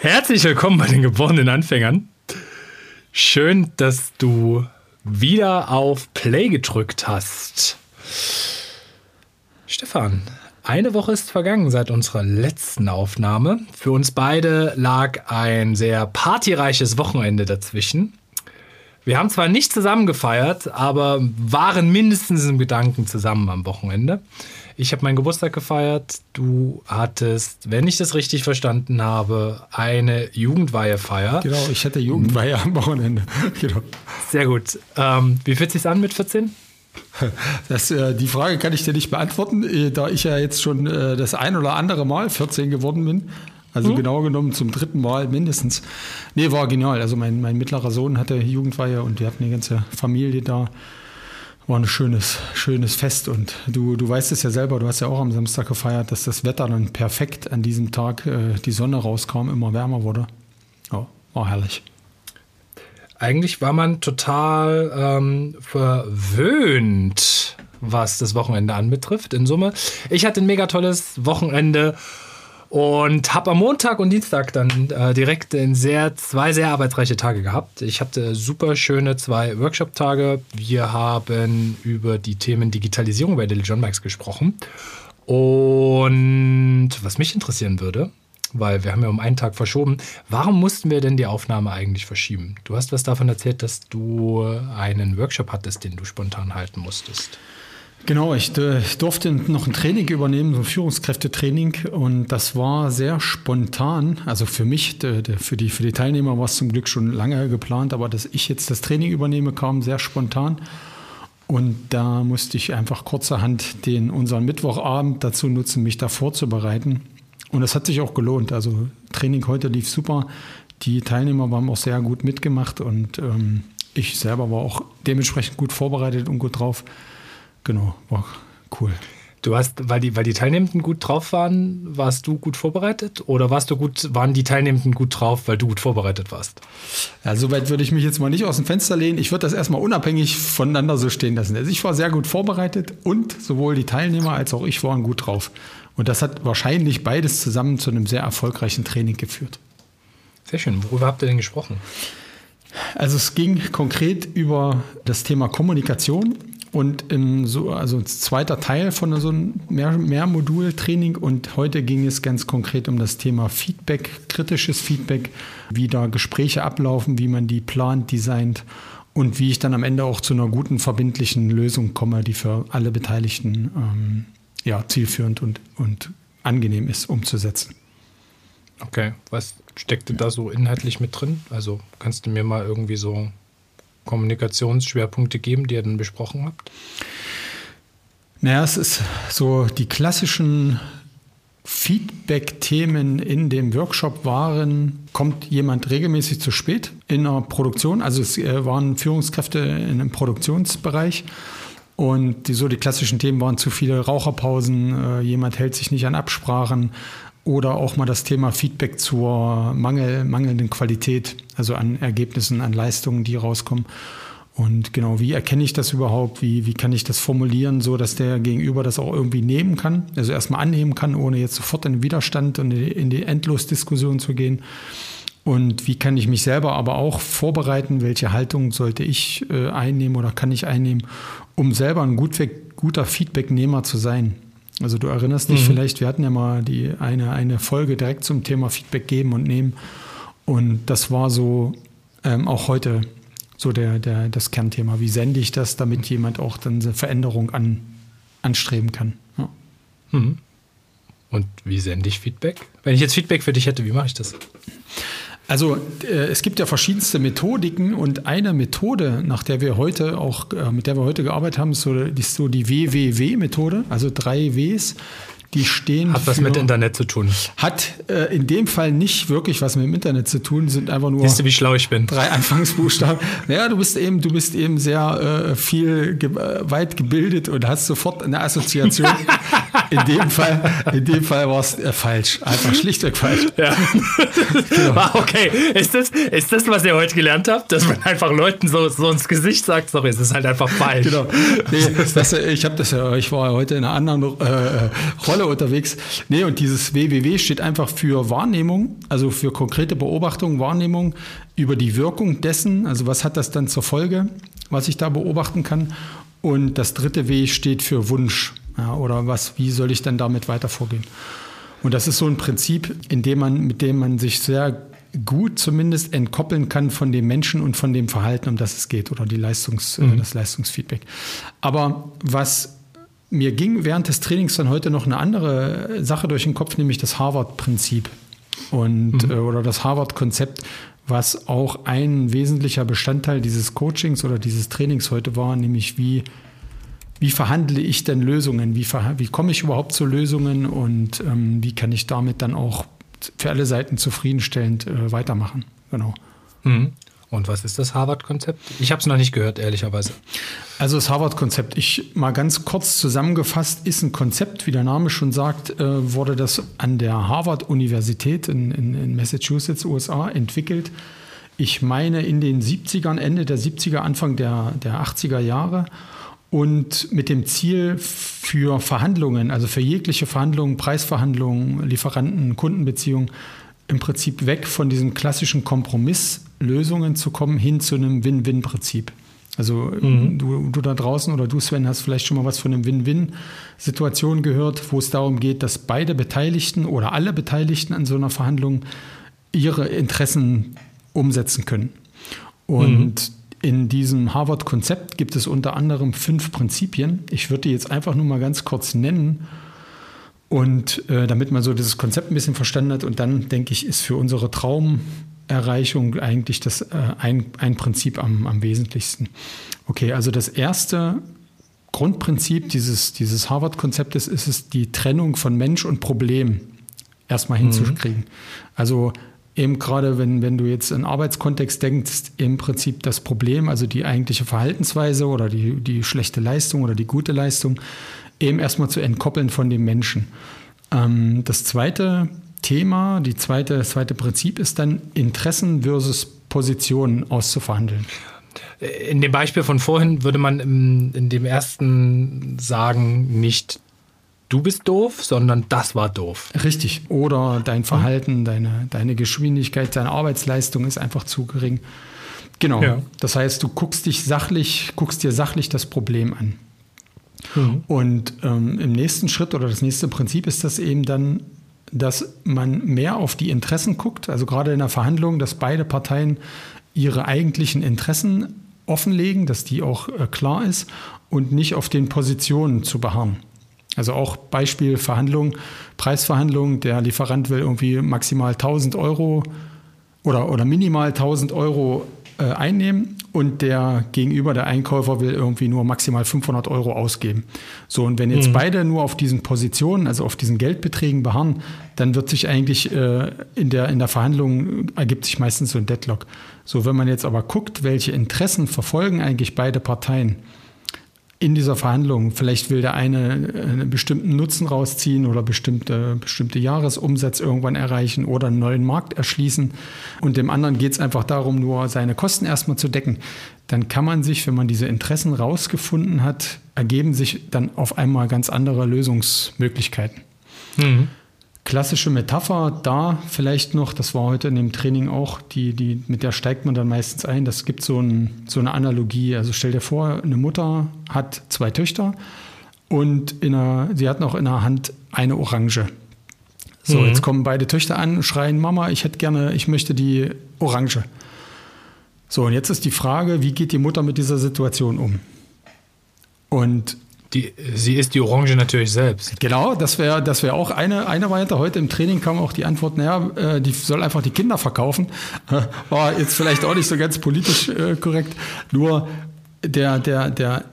Herzlich willkommen bei den geborenen Anfängern. Schön, dass du wieder auf Play gedrückt hast. Stefan, eine Woche ist vergangen seit unserer letzten Aufnahme. Für uns beide lag ein sehr partyreiches Wochenende dazwischen. Wir haben zwar nicht zusammen gefeiert, aber waren mindestens im Gedanken zusammen am Wochenende. Ich habe meinen Geburtstag gefeiert. Du hattest, wenn ich das richtig verstanden habe, eine Jugendweihefeier. Genau, ich hatte Jugendweihe am Wochenende. genau. Sehr gut. Ähm, wie fühlt es sich an mit 14? Das, äh, die Frage kann ich dir nicht beantworten, äh, da ich ja jetzt schon äh, das ein oder andere Mal 14 geworden bin. Also mhm. genau genommen zum dritten Mal mindestens. Nee, war genial. Also mein, mein mittlerer Sohn hatte Jugendweihe und wir hatten eine ganze Familie da. War ein schönes, schönes Fest und du, du weißt es ja selber, du hast ja auch am Samstag gefeiert, dass das Wetter dann perfekt an diesem Tag, äh, die Sonne rauskam, immer wärmer wurde. Ja, war herrlich. Eigentlich war man total ähm, verwöhnt, was das Wochenende anbetrifft. In Summe. Ich hatte ein mega tolles Wochenende und habe am Montag und Dienstag dann äh, direkt in sehr, zwei sehr arbeitsreiche Tage gehabt. Ich hatte super schöne zwei Workshop-Tage. Wir haben über die Themen Digitalisierung bei John Bikes gesprochen. Und was mich interessieren würde, weil wir haben ja um einen Tag verschoben. Warum mussten wir denn die Aufnahme eigentlich verschieben? Du hast was davon erzählt, dass du einen Workshop hattest, den du spontan halten musstest. Genau, ich, äh, durfte noch ein Training übernehmen, so ein Führungskräftetraining und das war sehr spontan. Also für mich, für die, für die Teilnehmer war es zum Glück schon lange geplant, aber dass ich jetzt das Training übernehme, kam sehr spontan. Und da musste ich einfach kurzerhand den, unseren Mittwochabend dazu nutzen, mich da vorzubereiten. Und das hat sich auch gelohnt. Also Training heute lief super. Die Teilnehmer haben auch sehr gut mitgemacht und ähm, ich selber war auch dementsprechend gut vorbereitet und gut drauf. Genau, war cool. Du hast, weil die, weil die Teilnehmenden gut drauf waren, warst du gut vorbereitet? Oder warst du gut, waren die Teilnehmenden gut drauf, weil du gut vorbereitet warst? Ja, soweit würde ich mich jetzt mal nicht aus dem Fenster lehnen. Ich würde das erstmal unabhängig voneinander so stehen lassen. Also ich war sehr gut vorbereitet und sowohl die Teilnehmer als auch ich waren gut drauf. Und das hat wahrscheinlich beides zusammen zu einem sehr erfolgreichen Training geführt. Sehr schön. Worüber habt ihr denn gesprochen? Also es ging konkret über das Thema Kommunikation und so, also zweiter Teil von so einem Mehr Mehrmodul-Training und heute ging es ganz konkret um das Thema Feedback, kritisches Feedback, wie da Gespräche ablaufen, wie man die plant, designt und wie ich dann am Ende auch zu einer guten, verbindlichen Lösung komme, die für alle Beteiligten ähm, ja, zielführend und, und angenehm ist umzusetzen. Okay, was steckte da so inhaltlich mit drin? Also kannst du mir mal irgendwie so Kommunikationsschwerpunkte geben, die ihr dann besprochen habt? Naja, es ist so die klassischen Feedback-Themen in dem Workshop waren, kommt jemand regelmäßig zu spät in der Produktion? Also es äh, waren Führungskräfte in einem Produktionsbereich und die, so die klassischen Themen waren zu viele Raucherpausen, äh, jemand hält sich nicht an Absprachen oder auch mal das Thema Feedback zur Mangel, mangelnden Qualität, also an Ergebnissen, an Leistungen, die rauskommen. Und genau, wie erkenne ich das überhaupt? Wie, wie kann ich das formulieren, so dass der Gegenüber das auch irgendwie nehmen kann? Also erstmal annehmen kann, ohne jetzt sofort in den Widerstand und in die Endlosdiskussion zu gehen. Und wie kann ich mich selber aber auch vorbereiten? Welche Haltung sollte ich äh, einnehmen oder kann ich einnehmen, um selber ein gut, guter Feedbacknehmer zu sein? Also du erinnerst dich mhm. vielleicht, wir hatten ja mal die eine, eine Folge direkt zum Thema Feedback geben und nehmen. Und das war so ähm, auch heute so der, der, das Kernthema. Wie sende ich das, damit jemand auch dann eine Veränderung an, anstreben kann? Ja. Mhm. Und wie sende ich Feedback? Wenn ich jetzt Feedback für dich hätte, wie mache ich das? Also äh, es gibt ja verschiedenste Methodiken und eine Methode, nach der wir heute auch, äh, mit der wir heute gearbeitet haben, ist so, ist so die WWW-Methode, also drei Ws. die stehen. Hat was für, mit Internet zu tun. Hat äh, in dem Fall nicht wirklich was mit dem Internet zu tun, sind einfach nur. Siehst du, wie schlau ich bin? Drei Anfangsbuchstaben. naja, du bist eben, du bist eben sehr äh, viel ge äh, weit gebildet und hast sofort eine Assoziation. in dem Fall, in dem Fall war es äh, falsch. Einfach schlichtweg falsch. Ja. genau. Ah, okay. Ist das, ist das, was ihr heute gelernt habt? Dass man einfach Leuten so, so ins Gesicht sagt, sorry, es ist halt einfach falsch. Genau. Nee, das, ich habe das ja, ich war heute in einer anderen äh, Rolle unterwegs. Nee, und dieses WWW steht einfach für Wahrnehmung, also für konkrete Beobachtung, Wahrnehmung über die Wirkung dessen, also was hat das dann zur Folge, was ich da beobachten kann. Und das dritte W steht für Wunsch. Ja, oder was, wie soll ich denn damit weiter vorgehen? Und das ist so ein Prinzip, in dem man, mit dem man sich sehr gut zumindest entkoppeln kann von dem Menschen und von dem Verhalten, um das es geht, oder die Leistungs, mhm. das Leistungsfeedback. Aber was mir ging während des Trainings dann heute noch eine andere Sache durch den Kopf, nämlich das Harvard-Prinzip und mhm. äh, oder das Harvard-Konzept, was auch ein wesentlicher Bestandteil dieses Coachings oder dieses Trainings heute war, nämlich wie wie verhandle ich denn Lösungen? Wie, wie komme ich überhaupt zu Lösungen und ähm, wie kann ich damit dann auch für alle Seiten zufriedenstellend äh, weitermachen? Genau. Mhm. Und was ist das Harvard-Konzept? Ich habe es noch nicht gehört, ehrlicherweise. Also das Harvard-Konzept, ich mal ganz kurz zusammengefasst, ist ein Konzept, wie der Name schon sagt, äh, wurde das an der Harvard-Universität in, in, in, Massachusetts, USA, entwickelt. Ich meine in den 70ern, Ende der 70er, Anfang der, der 80er Jahre. Und mit dem Ziel für Verhandlungen, also für jegliche Verhandlungen, Preisverhandlungen, Lieferanten, Kundenbeziehungen, im Prinzip weg von diesen klassischen Kompromisslösungen zu kommen, hin zu einem Win-Win-Prinzip. Also mhm. du, du da draußen oder du, Sven, hast vielleicht schon mal was von einem Win-Win-Situation gehört, wo es darum geht, dass beide Beteiligten oder alle Beteiligten an so einer Verhandlung ihre Interessen umsetzen können. Und mhm. In diesem Harvard-Konzept gibt es unter anderem fünf Prinzipien. Ich würde die jetzt einfach nur mal ganz kurz nennen und äh, damit man so dieses Konzept ein bisschen verstanden hat, und dann denke ich, ist für unsere Traumerreichung eigentlich das äh, ein, ein Prinzip am, am wesentlichsten. Okay, also das erste Grundprinzip dieses, dieses Harvard-Konzeptes ist es, die Trennung von Mensch und Problem erstmal hinzukriegen. Mhm. Also eben gerade, wenn, wenn du jetzt in Arbeitskontext denkst, im Prinzip das Problem, also die eigentliche Verhaltensweise oder die, die schlechte Leistung oder die gute Leistung, eben erstmal zu entkoppeln von dem Menschen. Ähm, das zweite Thema, die zweite, das zweite Prinzip ist dann Interessen versus Positionen auszuverhandeln. In dem Beispiel von vorhin würde man in dem ersten sagen, nicht du bist doof, sondern das war doof. Richtig. Oder dein Verhalten, deine, deine Geschwindigkeit, deine Arbeitsleistung ist einfach zu gering. Genau. Ja. Das heißt, du guckst dich sachlich, guckst dir sachlich das Problem an. Mhm. Und ähm, im nächsten Schritt oder das nächste Prinzip ist das eben dann, dass man mehr auf die Interessen guckt, also gerade in der Verhandlung, dass beide Parteien ihre eigentlichen Interessen offenlegen, dass die auch äh, klar ist und nicht auf den Positionen zu beharren. Also auch Beispiel Verhandlung, Preisverhandlung, der Lieferant will irgendwie maximal 1000 Euro oder, oder minimal 1000 Euro äh, einnehmen und der Gegenüber, der Einkäufer, will irgendwie nur maximal 500 Euro ausgeben. So, und wenn jetzt mhm. beide nur auf diesen Positionen, also auf diesen Geldbeträgen beharren, dann wird sich eigentlich äh, in, der, in der Verhandlung ergibt sich meistens so ein Deadlock. So, wenn man jetzt aber guckt, welche Interessen verfolgen eigentlich beide Parteien, in dieser Verhandlung. Vielleicht will der eine einen bestimmten Nutzen rausziehen oder bestimmte, bestimmte Jahresumsatz irgendwann erreichen oder einen neuen Markt erschließen. Und dem anderen geht es einfach darum, nur seine Kosten erstmal zu decken. Dann kann man sich, wenn man diese Interessen rausgefunden hat, ergeben sich dann auf einmal ganz andere Lösungsmöglichkeiten. Mhm klassische Metapher da vielleicht noch, das war heute in dem Training auch, die, die, mit der steigt man dann meistens ein. Das gibt so, ein, so eine Analogie. Also stell dir vor, eine Mutter hat zwei Töchter und in einer, sie hat noch in der Hand eine Orange. So, mhm. jetzt kommen beide Töchter an, schreien, Mama, ich hätte gerne, ich möchte die Orange. So, und jetzt ist die Frage, wie geht die Mutter mit dieser Situation um? Und die, sie ist die Orange natürlich selbst. Genau, das wäre das wär auch eine, eine Variante. Heute im Training kam auch die Antwort, naja, äh, die soll einfach die Kinder verkaufen. War jetzt vielleicht auch nicht so ganz politisch äh, korrekt. Nur der, der, der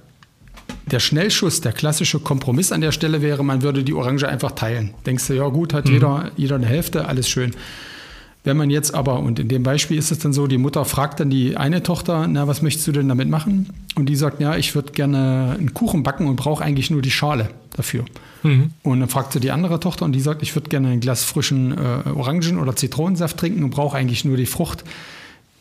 der Schnellschuss, der klassische Kompromiss an der Stelle wäre, man würde die Orange einfach teilen. Denkst du, ja gut, hat mhm. jeder, jeder eine Hälfte, alles schön. Wenn man jetzt aber, und in dem Beispiel ist es dann so, die Mutter fragt dann die eine Tochter, na, was möchtest du denn damit machen? Und die sagt, ja, ich würde gerne einen Kuchen backen und brauche eigentlich nur die Schale dafür. Mhm. Und dann fragt sie die andere Tochter und die sagt, ich würde gerne ein Glas frischen äh, Orangen- oder Zitronensaft trinken und brauche eigentlich nur die Frucht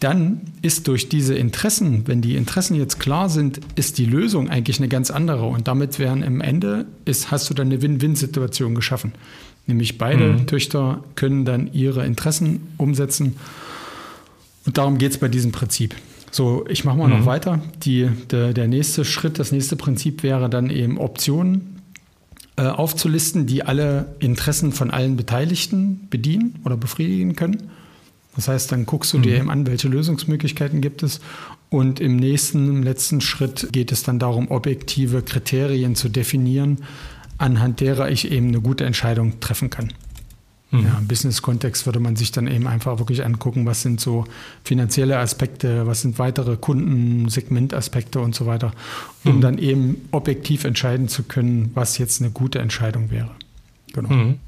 dann ist durch diese Interessen, wenn die Interessen jetzt klar sind, ist die Lösung eigentlich eine ganz andere. Und damit wären im Ende, ist, hast du dann eine Win-Win-Situation geschaffen. Nämlich beide mhm. Töchter können dann ihre Interessen umsetzen. Und darum geht es bei diesem Prinzip. So, ich mache mal mhm. noch weiter. Die, der, der nächste Schritt, das nächste Prinzip wäre dann eben Optionen äh, aufzulisten, die alle Interessen von allen Beteiligten bedienen oder befriedigen können. Das heißt, dann guckst du dir mhm. eben an, welche Lösungsmöglichkeiten gibt es. Und im nächsten, im letzten Schritt geht es dann darum, objektive Kriterien zu definieren, anhand derer ich eben eine gute Entscheidung treffen kann. Mhm. Ja, Im Business-Kontext würde man sich dann eben einfach wirklich angucken, was sind so finanzielle Aspekte, was sind weitere Kundensegmentaspekte und so weiter, um mhm. dann eben objektiv entscheiden zu können, was jetzt eine gute Entscheidung wäre. Genau. Mhm.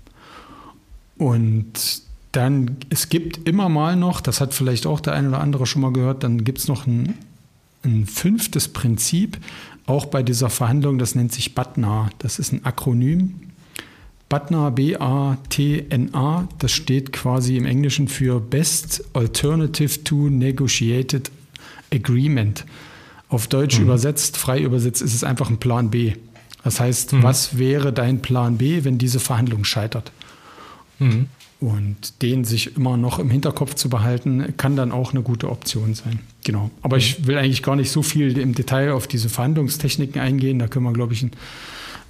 Und dann, es gibt immer mal noch, das hat vielleicht auch der eine oder andere schon mal gehört, dann gibt es noch ein, ein fünftes Prinzip, auch bei dieser Verhandlung, das nennt sich BATNA. Das ist ein Akronym. BATNA, B-A-T-N-A, das steht quasi im Englischen für Best Alternative to Negotiated Agreement. Auf Deutsch mhm. übersetzt, frei übersetzt, ist es einfach ein Plan B. Das heißt, mhm. was wäre dein Plan B, wenn diese Verhandlung scheitert? Mhm. Und den sich immer noch im Hinterkopf zu behalten, kann dann auch eine gute Option sein. Genau. Aber ich will eigentlich gar nicht so viel im Detail auf diese Verhandlungstechniken eingehen. Da können wir, glaube ich, einen,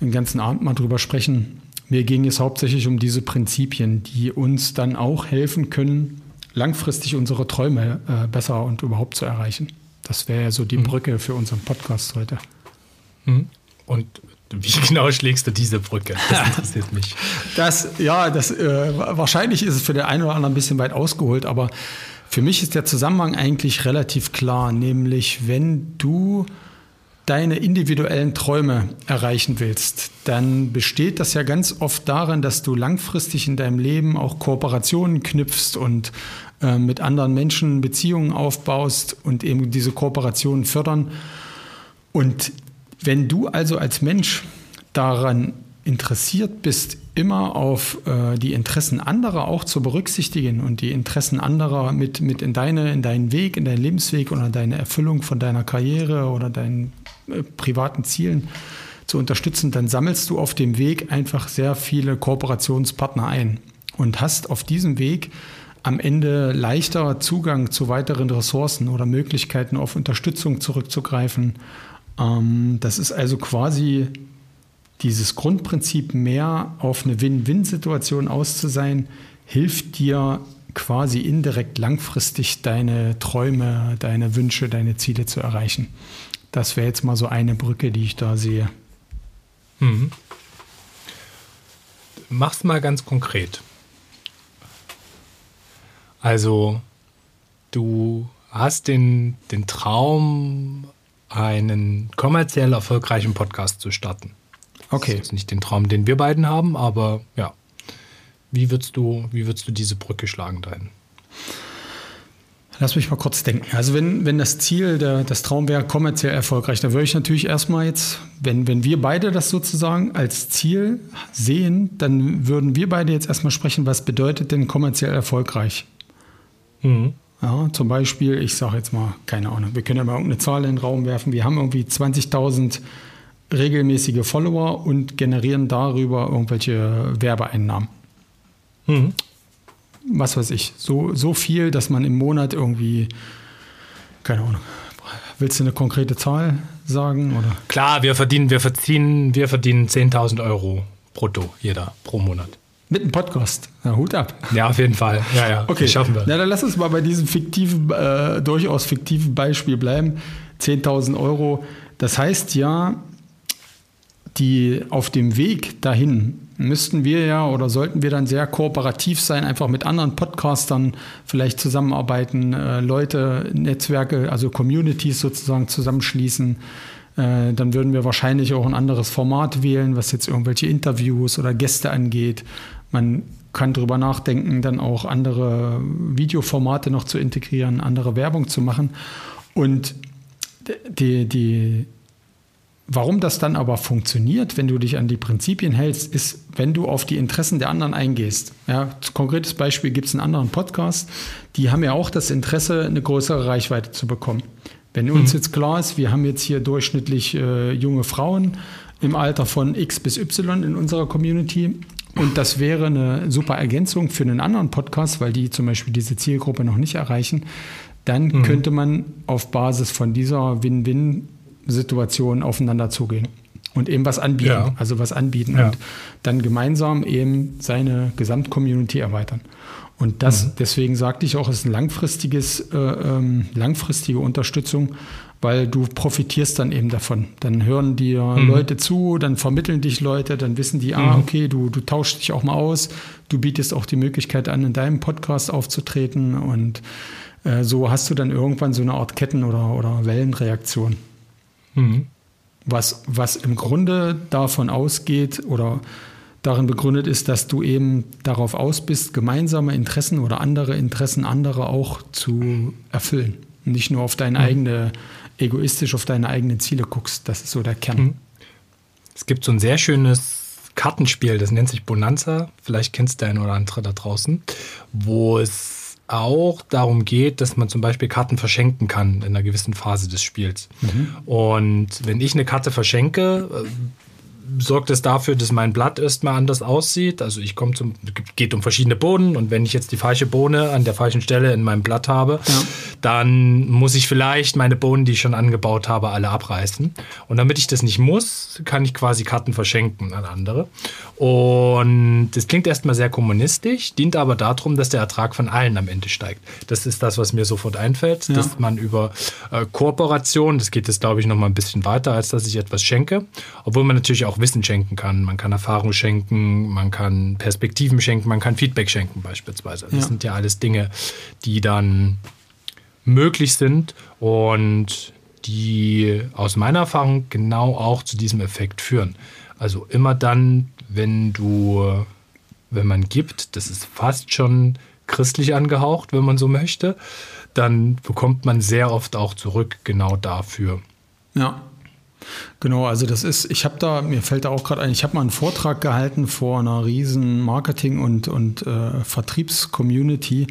einen ganzen Abend mal drüber sprechen. Mir ging es hauptsächlich um diese Prinzipien, die uns dann auch helfen können, langfristig unsere Träume äh, besser und überhaupt zu erreichen. Das wäre ja so die mhm. Brücke für unseren Podcast heute. Mhm. Und wie genau schlägst du diese Brücke? Das interessiert mich. Das, ja, das, äh, wahrscheinlich ist es für den einen oder anderen ein bisschen weit ausgeholt, aber für mich ist der Zusammenhang eigentlich relativ klar, nämlich wenn du deine individuellen Träume erreichen willst, dann besteht das ja ganz oft darin, dass du langfristig in deinem Leben auch Kooperationen knüpfst und äh, mit anderen Menschen Beziehungen aufbaust und eben diese Kooperationen fördern. Und wenn du also als Mensch daran interessiert bist, immer auf äh, die Interessen anderer auch zu berücksichtigen und die Interessen anderer mit, mit in, deine, in deinen Weg, in deinen Lebensweg oder deine Erfüllung von deiner Karriere oder deinen äh, privaten Zielen zu unterstützen, dann sammelst du auf dem Weg einfach sehr viele Kooperationspartner ein und hast auf diesem Weg am Ende leichter Zugang zu weiteren Ressourcen oder Möglichkeiten auf Unterstützung zurückzugreifen ähm, das ist also quasi dieses Grundprinzip mehr auf eine Win-Win-Situation aus zu sein, hilft dir quasi indirekt langfristig deine Träume, deine Wünsche, deine Ziele zu erreichen. Das wäre jetzt mal so eine Brücke, die ich da sehe. Mhm. Mach's mal ganz konkret. Also, du hast den, den Traum, einen kommerziell erfolgreichen Podcast zu starten. Okay. Das ist nicht den Traum, den wir beiden haben, aber ja. Wie würdest du, wie würdest du diese Brücke schlagen dahin? Lass mich mal kurz denken. Also wenn, wenn das Ziel, der, das Traum wäre kommerziell erfolgreich, dann würde ich natürlich erstmal jetzt, wenn, wenn wir beide das sozusagen als Ziel sehen, dann würden wir beide jetzt erstmal sprechen, was bedeutet denn kommerziell erfolgreich? Mhm. Ja, zum Beispiel, ich sage jetzt mal, keine Ahnung, wir können ja mal irgendeine Zahl in den Raum werfen. Wir haben irgendwie 20.000 regelmäßige Follower und generieren darüber irgendwelche Werbeeinnahmen. Mhm. Was weiß ich, so, so viel, dass man im Monat irgendwie, keine Ahnung, willst du eine konkrete Zahl sagen? Oder? Klar, wir verdienen, wir verdienen, wir verdienen 10.000 Euro brutto, jeder pro Monat. Mit einem Podcast. Na, Hut ab. Ja, auf jeden Fall. Ja, ja. Okay, das schaffen wir. Na, dann lass uns mal bei diesem fiktiven, äh, durchaus fiktiven Beispiel bleiben. 10.000 Euro. Das heißt ja, die auf dem Weg dahin müssten wir ja oder sollten wir dann sehr kooperativ sein, einfach mit anderen Podcastern vielleicht zusammenarbeiten, äh, Leute, Netzwerke, also Communities sozusagen zusammenschließen, Äh, dann würden wir wahrscheinlich auch ein anderes Format wählen, was jetzt irgendwelche Interviews oder Gäste angeht. Man kann darüber nachdenken, dann auch andere Videoformate noch zu integrieren, andere Werbung zu machen. Und die, die, warum das dann aber funktioniert, wenn du dich an die Prinzipien hältst, ist, wenn du auf die Interessen der anderen eingehst. Ja, konkretes Beispiel gibt es einen anderen Podcast, die haben ja auch das Interesse, eine größere Reichweite zu bekommen. Wenn uns mhm. jetzt klar ist, wir haben jetzt hier durchschnittlich äh, junge Frauen im Alter von X bis Y in unserer Community und das wäre eine super Ergänzung für einen anderen Podcast, weil die zum Beispiel diese Zielgruppe noch nicht erreichen, dann mhm. könnte man auf Basis von dieser Win-Win-Situation aufeinander zugehen und eben was anbieten, ja. also was anbieten ja. und dann gemeinsam eben seine Gesamtcommunity erweitern. Und das, mhm. deswegen sagte ich auch, es ist ein langfristiges, äh, ähm, langfristige Unterstützung, weil du profitierst dann eben davon. Dann hören dir mhm. Leute zu, dann vermitteln dich Leute, dann wissen die, ah, mhm. okay, du, du tauschst dich auch mal aus, du bietest auch die Möglichkeit an, in deinem Podcast aufzutreten und äh, so hast du dann irgendwann so eine Art Ketten- oder, oder Wellenreaktion. Mhm. Was, was im Grunde davon ausgeht oder darin begründet ist, dass du eben darauf aus bist, gemeinsame Interessen oder andere Interessen anderer auch zu erfüllen. Nicht nur auf deine mhm. eigene, egoistisch auf deine eigenen Ziele guckst. Das ist so der Kern. Mhm. Es gibt so ein sehr schönes Kartenspiel, das nennt sich Bonanza. Vielleicht kennst du ein oder andere da draußen, wo es auch darum geht, dass man zum Beispiel Karten verschenken kann in einer gewissen Phase des Spiels. Mhm. Und wenn ich eine Karte verschenke, äh, sorgt es dafür, dass mein Blatt erstmal anders aussieht. Also ich komme zum, geht um verschiedene Bohnen und wenn ich jetzt die falsche Bohne an der falschen Stelle in meinem Blatt habe, ja. dann muss ich vielleicht meine Bohnen, die ich schon angebaut habe, alle abreißen. Und damit ich das nicht muss, kann ich quasi Karten verschenken an andere. Und das klingt erstmal sehr kommunistisch, dient aber darum, dass der Ertrag von allen am Ende steigt. Das ist das, was mir sofort einfällt, ja. dass man über äh, Kooperation, das geht jetzt glaube ich noch mal ein bisschen weiter, als dass ich etwas schenke, obwohl man natürlich auch Wissen schenken kann. Man kann Erfahrung schenken, man kann Perspektiven schenken, man kann Feedback schenken beispielsweise. Das ja. sind ja alles Dinge, die dann möglich sind und die aus meiner Erfahrung genau auch zu diesem Effekt führen. Also immer dann, wenn du, wenn man gibt, das ist fast schon christlich angehaucht, wenn man so möchte, dann bekommt man sehr oft auch zurück genau dafür. Ja. Genau, also das ist, ich habe da, mir fällt da auch gerade ein, ich habe mal einen Vortrag gehalten vor einer riesen Marketing- und, und äh, Vertriebscommunity.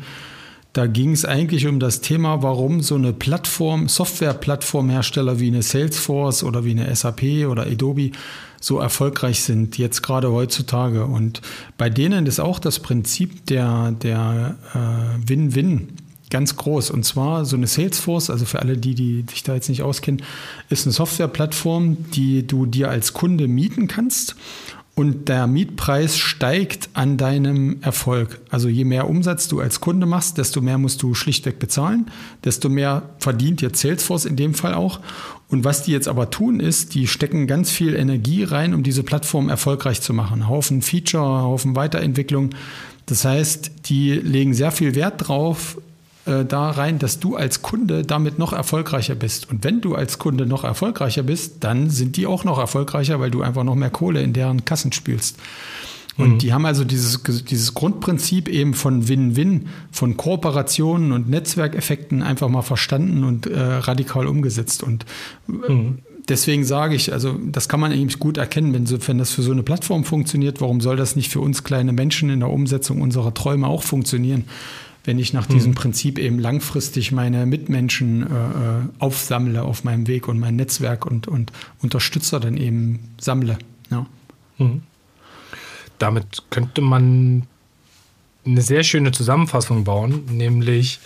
Da ging es eigentlich um das Thema, warum so eine Plattform, Software-Plattformhersteller wie eine Salesforce oder wie eine SAP oder Adobe so erfolgreich sind, jetzt gerade heutzutage. Und bei denen ist auch das Prinzip der, der äh, Win-Win ganz groß. Und zwar so eine Salesforce, also für alle die, die sich da jetzt nicht auskennen, ist eine Softwareplattform, die du dir als Kunde mieten kannst. Und der Mietpreis steigt an deinem Erfolg. Also je mehr Umsatz du als Kunde machst, desto mehr musst du schlichtweg bezahlen, desto mehr verdient jetzt Salesforce in dem Fall auch. Und was die jetzt aber tun, ist, die stecken ganz viel Energie rein, um diese Plattform erfolgreich zu machen. Haufen Feature, Haufen Weiterentwicklung. Das heißt, die legen sehr viel Wert drauf, äh, da rein, dass du als Kunde damit noch erfolgreicher bist. Und wenn du als Kunde noch erfolgreicher bist, dann sind die auch noch erfolgreicher, weil du einfach noch mehr Kohle in deren Kassen spielst. Und mhm. die haben also dieses, dieses Grundprinzip eben von Win-Win, von Kooperationen und Netzwerkeffekten einfach mal verstanden und äh, radikal umgesetzt. Und äh, mhm. deswegen sage ich, also das kann man eben gut erkennen, wenn, so, wenn das für so eine Plattform funktioniert, warum soll das nicht für uns kleine Menschen in der Umsetzung unserer Träume auch funktionieren? Wenn ich nach diesem mhm. Prinzip eben langfristig meine Mitmenschen äh, äh, aufsammle auf meinem Weg und mein Netzwerk und, und Unterstützer dann eben sammle. Ja. Mhm. Damit könnte man eine sehr schöne Zusammenfassung bauen, nämlich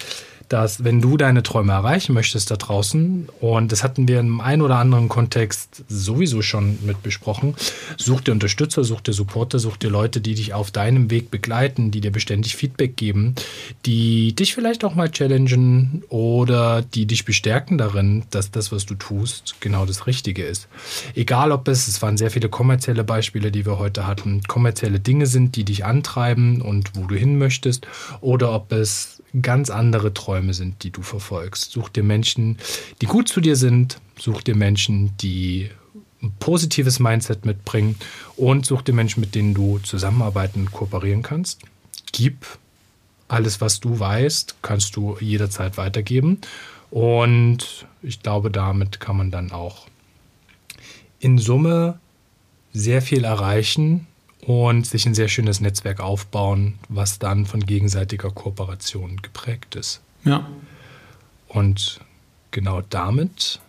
dass wenn du deine Träume erreichen möchtest da draußen, und das hatten wir im einen oder anderen Kontext sowieso schon mit besprochen, such dir Unterstützer, such dir Supporter, such dir Leute, die dich auf deinem Weg begleiten, die dir beständig Feedback geben, die dich vielleicht auch mal challengen oder die dich bestärken darin, dass das, was du tust, genau das Richtige ist. Egal ob es, es waren sehr viele kommerzielle Beispiele, die wir heute hatten, kommerzielle Dinge sind, die dich antreiben und wo du hin möchtest, oder ob es ganz andere Träume sind, die du verfolgst. Such dir Menschen, die gut zu dir sind. Such dir Menschen, die ein positives Mindset mitbringen und such dir Menschen, mit denen du zusammenarbeiten und kooperieren kannst. Gib alles, was du weißt, kannst du jederzeit weitergeben. Und ich glaube, damit kann man dann auch in Summe sehr viel erreichen und sich ein sehr schönes Netzwerk aufbauen, was dann von gegenseitiger Kooperation geprägt ist. Ja. Und genau damit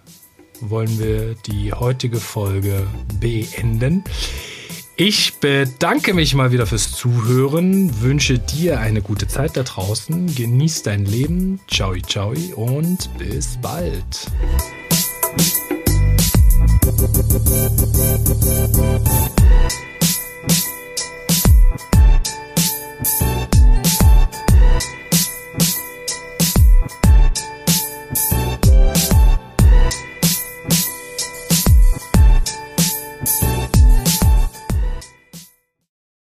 wollen wir die heutige Folge beenden. Ich bedanke mich mal wieder fürs Zuhören, wünsche dir eine gute Zeit da draußen, genieß dein Leben, ciao ciao und bis bald.